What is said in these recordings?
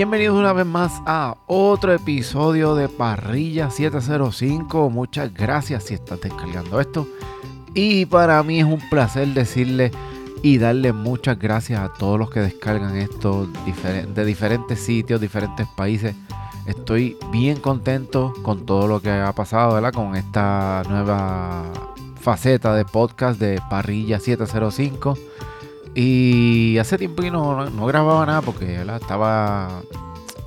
Bienvenidos una vez más a otro episodio de Parrilla 705. Muchas gracias si estás descargando esto. Y para mí es un placer decirle y darle muchas gracias a todos los que descargan esto de diferentes sitios, diferentes países. Estoy bien contento con todo lo que ha pasado, ¿verdad? Con esta nueva faceta de podcast de Parrilla 705. Y hace tiempo que no, grababa nada porque estaba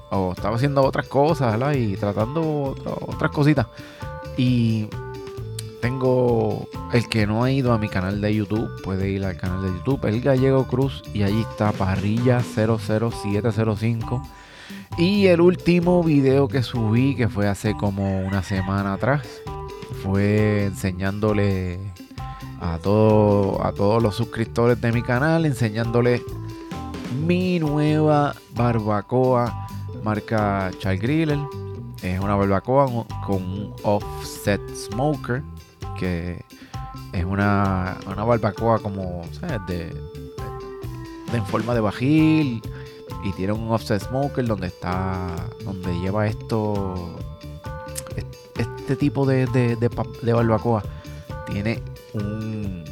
o estaba haciendo otras cosas y tratando otras cositas. Y tengo el que no ha ido a mi canal de YouTube, puede ir al canal de YouTube, El Gallego Cruz, y allí está Parrilla 00705. Y el último video que subí, que fue hace como una semana atrás, fue enseñándole a, todo, a todos los suscriptores de mi canal, enseñándole mi nueva barbacoa marca Charles Griller. Es una barbacoa con un offset smoker, que es una, una barbacoa como, de, en forma de bajil y tiene un offset smoker donde está, donde lleva esto, este tipo de, de, de barbacoa tiene un,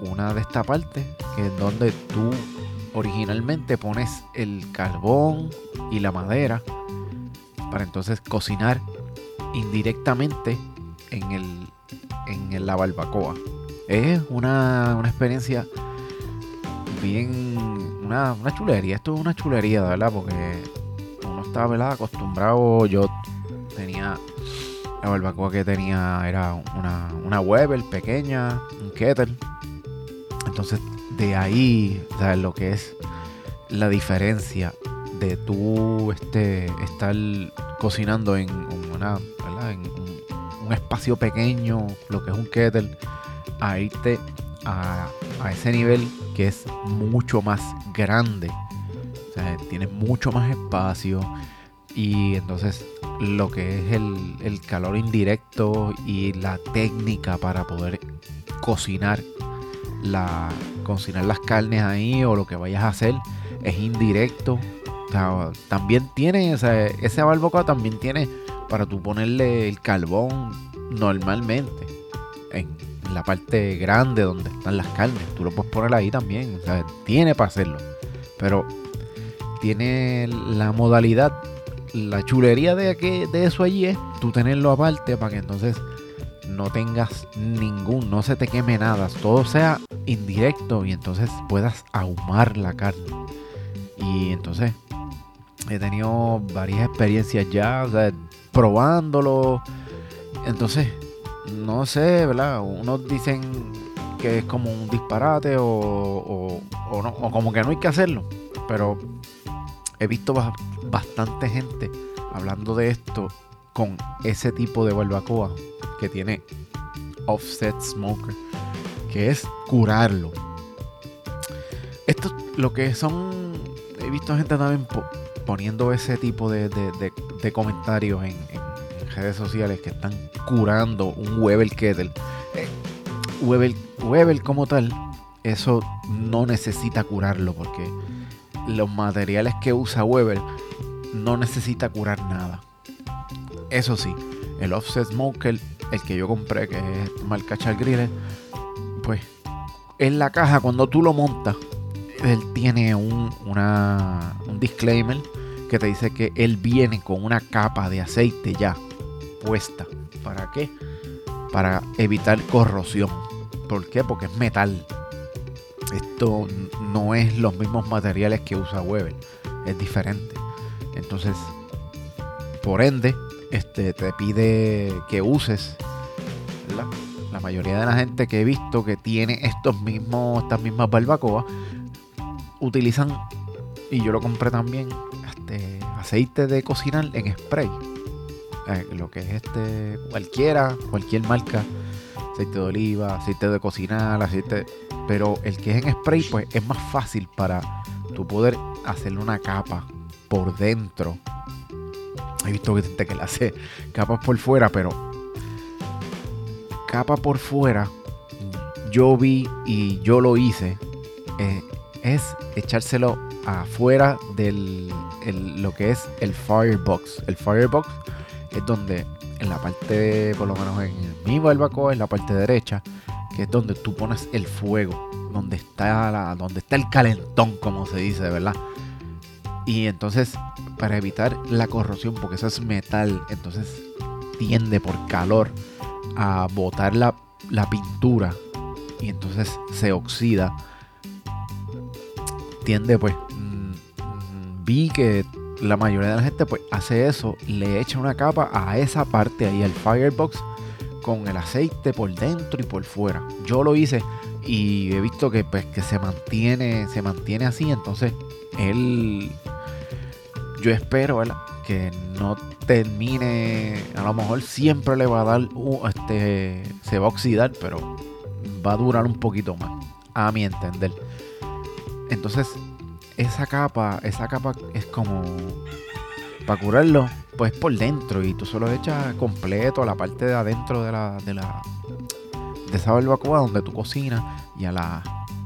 una de esta parte que es donde tú originalmente pones el carbón y la madera para entonces cocinar indirectamente en, el, en la barbacoa. Es una, experiencia bien, una, chulería. Esto es una chulería, ¿verdad? Porque uno está acostumbrado. Yo la barbacoa que tenía era una, una Weber pequeña, un kettle. Entonces de ahí, o lo que es la diferencia de tú este, estar cocinando en, una, en un, espacio pequeño, lo que es un kettle, a irte a, ese nivel que es mucho más grande. O sea, tienes mucho más espacio y entonces lo que es el, el calor indirecto y la técnica para poder cocinar la, cocinar las carnes ahí o lo que vayas a hacer es indirecto. también tiene, ese barbacoa también tiene para tú ponerle el carbón normalmente en la parte grande donde están las carnes. Tú lo puedes poner ahí también. tiene para hacerlo. Pero tiene la modalidad, la chulería de, que, de eso allí es tú tenerlo aparte para que entonces no tengas ningún, no se te queme nada, todo sea indirecto y entonces puedas ahumar la carne. Y entonces he tenido varias experiencias ya, o probándolo. Entonces, no sé, ¿verdad? Unos dicen que es como un disparate o, o, no, o como que no hay que hacerlo. Pero he visto bastante gente hablando de esto con ese tipo de barbacoa que tiene offset smoker, que es curarlo. Esto lo que son, he visto gente también poniendo ese tipo de, comentarios en, redes sociales que están curando un Weber Kettle. Eh, Weber, como tal, eso no necesita curarlo porque los materiales que usa Weber no necesita curar nada. Eso sí, el offset smoker el que yo compré, que es marca Griller, pues en la caja cuando tú lo montas, él tiene un, una, un disclaimer que te dice que él viene con una capa de aceite ya puesta. ¿Para qué? Para evitar corrosión. ¿Por qué? Porque es metal. Esto no es los mismos materiales que usa Weber. Es diferente. Entonces, por ende, este, te pide que uses. La mayoría de la gente que he visto que tiene estos mismos, estas mismas barbacoas, utilizan, y yo lo compré también, este, aceite de cocinar en spray. Eh, lo que es este, cualquiera, cualquier marca, aceite de oliva, aceite de cocinar, aceite. Pero el que es en spray, pues es más fácil para tú poder hacerle una capa por dentro He visto gente que le hace capas por fuera, pero capa por fuera, yo vi y yo lo hice, eh, es echárselo afuera del lo que es el firebox. El firebox es donde en la parte, por lo menos en mi barbacoa, en la parte derecha, que es donde tú pones el fuego, donde está, la, donde está el calentón, como se dice, ¿verdad? Y entonces, para evitar la corrosión, porque eso es metal, entonces tiende por calor a botar la, la pintura y entonces se oxida. Tiende pues, mm, mm, vi que la mayoría de la gente pues hace eso, le echa una capa a esa parte ahí, al firebox, con el aceite por dentro y por fuera. Yo lo hice y he visto que pues que se mantiene, se mantiene así, entonces él yo espero que no termine, a lo mejor siempre le va a dar, este, se va a oxidar, pero va a durar un poquito más, a mi entender. Entonces, esa capa, esa capa es como para curarlo, pues por dentro y tú solo echas completo a la parte de adentro de la de la de esa barbacoa donde tú cocinas y a la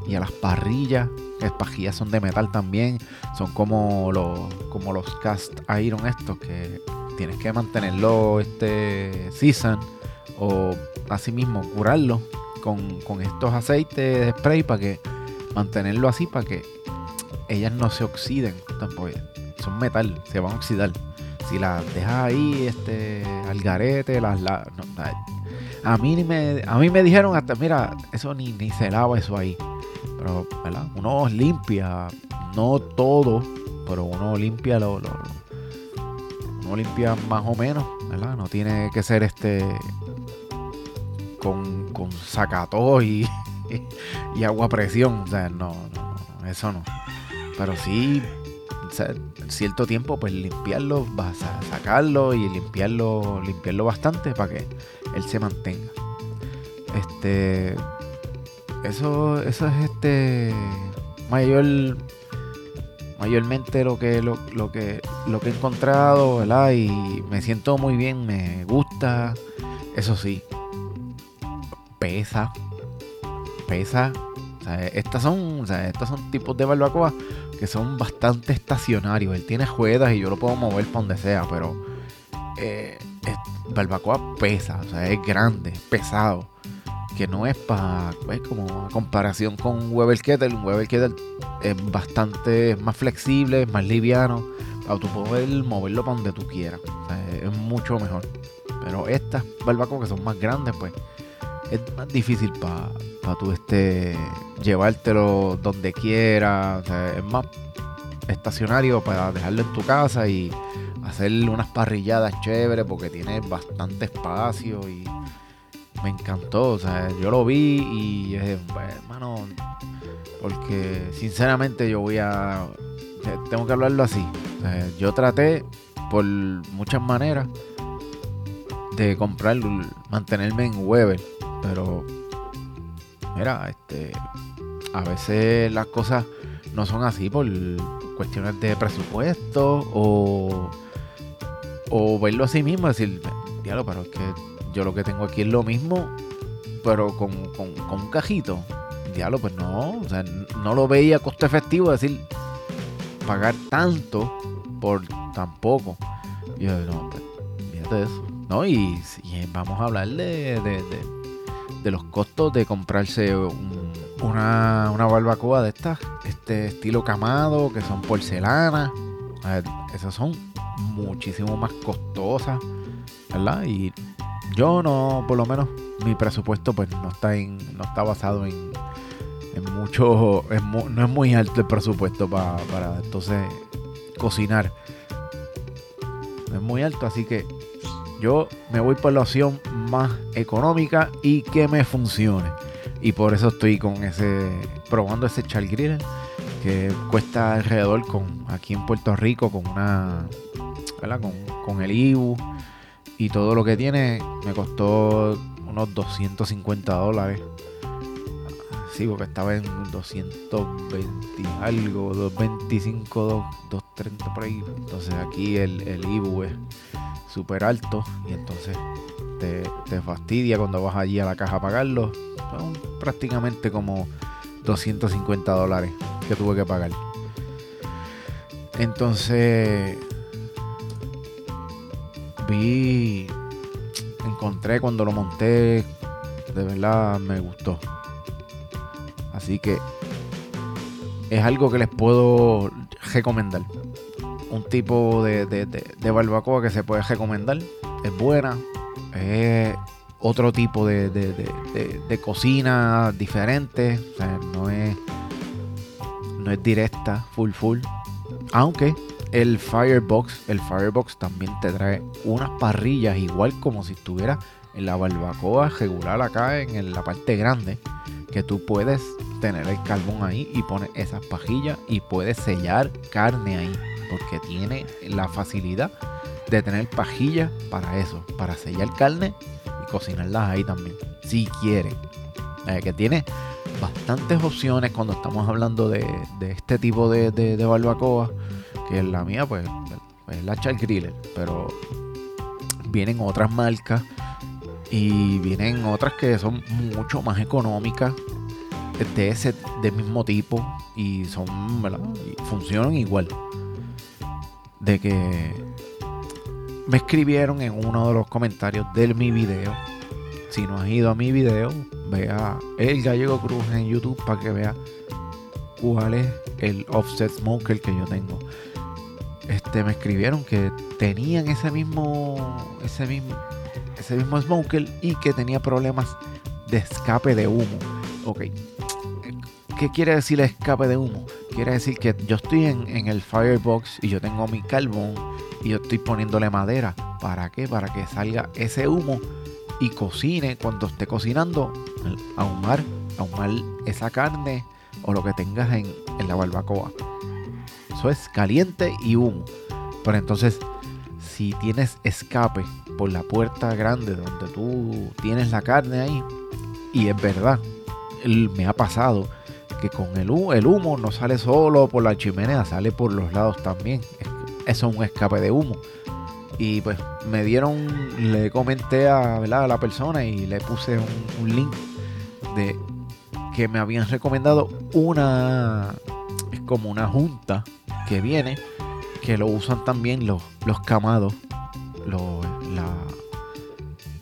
y a las parrillas, las pajillas son de metal también, son como los como los cast iron estos que tienes que mantenerlo este season o así mismo curarlo con, con estos aceites de spray para que mantenerlo así para que ellas no se oxiden tampoco. Son metal, se van a oxidar. Si las dejas ahí este, al garete, las, a, mí me, a mí me dijeron hasta, mira, eso ni, ni se lava eso ahí. Pero, ¿verdad? Uno limpia, no todo, pero uno limpia lo, lo, uno limpia más o menos, ¿verdad? No tiene que ser este con, con sacató y, y agua a presión. O sea, no, no, no, eso no. Pero sí, cierto tiempo, pues limpiarlo, vas a sacarlo y limpiarlo, limpiarlo bastante para que él se mantenga. Este, eso, eso es este mayor, mayormente lo que, lo, lo que, lo que he encontrado, ¿verdad? Y me siento muy bien, me gusta. Eso sí, pesa, pesa. estas son, estos son tipos de barbacoa que son bastante estacionarios. Él tiene juegas y yo lo puedo mover para donde sea, pero eh, barbacoa pesa, o sea, es grande, es pesado. Que no es para, pues, como a comparación con Weber Kettle. Un Weber Kettle es bastante más flexible, es más liviano. Para tú poder moverlo para donde tú quieras. es mucho mejor. Pero estas barbacoas que son más grandes, pues es más difícil para pa tú este, llevártelo donde quieras. es más estacionario para dejarlo en tu casa y hacer unas parrilladas chéveres porque tiene bastante espacio y me encantó. O sea, yo lo vi y hermano, porque sinceramente yo voy a. Tengo que hablarlo así. yo traté por muchas maneras de comprar, mantenerme en Weber pero, mira, este, a veces las cosas no son así por cuestiones de presupuesto o, o verlo así mismo, decir, diablo, pero es que yo lo que tengo aquí es lo mismo, pero con, un cajito. Diablo, pues no, o sea, no lo veía costo efectivo, decir, pagar tanto por tan poco. Y yo, no, pues, fíjate eso. ¿no? Y, vamos a hablar de los costos de comprarse una, una, barbacoa de estas, este estilo camado, que son porcelana. esas son muchísimo más costosas, ¿verdad? Y yo no, por lo menos, mi presupuesto pues no está en, no está basado en, en mucho, no es muy alto el presupuesto para, para entonces cocinar. No es muy alto, así que yo me voy por la opción más económica y que me funcione. Y por eso estoy con ese, probando ese char grill que cuesta alrededor con aquí en Puerto Rico con una, Con, con el IBU y todo lo que tiene me costó unos 250 dólares. Sí, porque estaba en 220 algo, 225, 230 por ahí. Entonces aquí el, el IBU es súper alto y entonces te, fastidia cuando vas allí a la caja a pagarlo. Son prácticamente como 250 dólares que tuve que pagar. Entonces vi, encontré cuando lo monté, de verdad me gustó. Así que es algo que les puedo recomendar. Un tipo de, de, barbacoa que se puede recomendar. Es buena. Es otro tipo de, cocina diferente. No es, no es directa, full full. Aunque el Firebox, el Firebox también te trae unas parrillas igual como si estuviera en la barbacoa regular acá en la parte grande. Que tú puedes tener el carbón ahí y pones esas pajillas y puedes sellar carne ahí. Porque tiene la facilidad de tener pajillas para eso, para sellar carne y cocinarlas ahí también, si quieren. Eh, que tiene bastantes opciones cuando estamos hablando de, este tipo de, barbacoa. Que la mía, pues, es la Char Griller. Pero vienen otras marcas y vienen otras que son mucho más económicas de ese del mismo tipo y son funcionan igual de que me escribieron en uno de los comentarios de mi video. Si no has ido a mi video vea el gallego cruz en youtube para que vea cuál es el offset smoker que yo tengo. Este me escribieron que tenían ese mismo ese mismo ese mismo smoker y que tenía problemas de escape de humo. Ok. ¿Qué quiere decir escape de humo? Quiere decir que yo estoy en, el firebox y yo tengo mi carbón y yo estoy poniéndole madera. ¿Para qué? Para que salga ese humo y cocine cuando esté cocinando, ahumar, ahumar esa carne o lo que tengas en, en la barbacoa. Eso es caliente y humo. Pero entonces, si tienes escape por la puerta grande donde tú tienes la carne ahí, y es verdad, me ha pasado que con el, el humo no sale solo por la chimenea, sale por los lados también. Eso es un escape de humo. Y pues me dieron, le comenté a, la persona y le puse un, link de que me habían recomendado una, es como una junta que viene, que lo usan también los, los camados, los,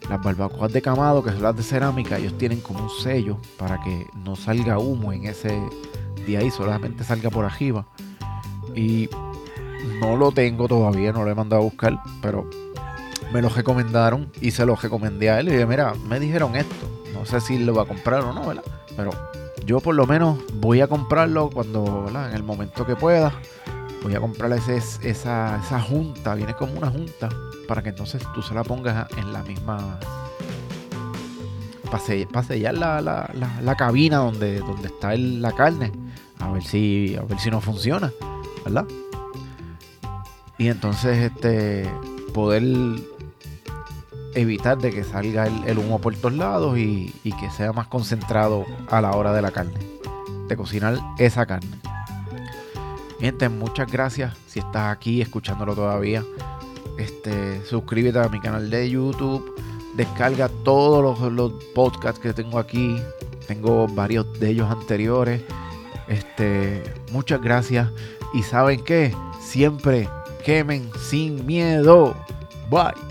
las barbacoas de camado, que son las de cerámica, ellos tienen como un sello para que no salga humo en ese día y solamente salga por arriba. Y no lo tengo todavía, no lo he mandado a buscar, pero me lo recomendaron y se lo recomendé a él. Y dije, mira, me dijeron esto. No sé si lo va a comprar o no, ¿verdad? Pero yo por lo menos voy a comprarlo cuando, ¿verdad? En el momento que pueda. Voy a comprar esa, esa junta, viene como una junta para que entonces tú se la pongas en la misma para sellar la, la, la, cabina donde, donde está la carne. A ver si a ver si no funciona verdad y entonces este poder evitar de que salga el, humo por todos lados y, y, que sea más concentrado a la hora de la carne. De cocinar esa carne muchas gracias si estás aquí escuchándolo todavía este, suscríbete a mi canal de YouTube. Descarga todos los, podcasts que tengo aquí. Tengo varios de ellos anteriores. Este, muchas gracias. Y saben que siempre quemen sin miedo. Bye.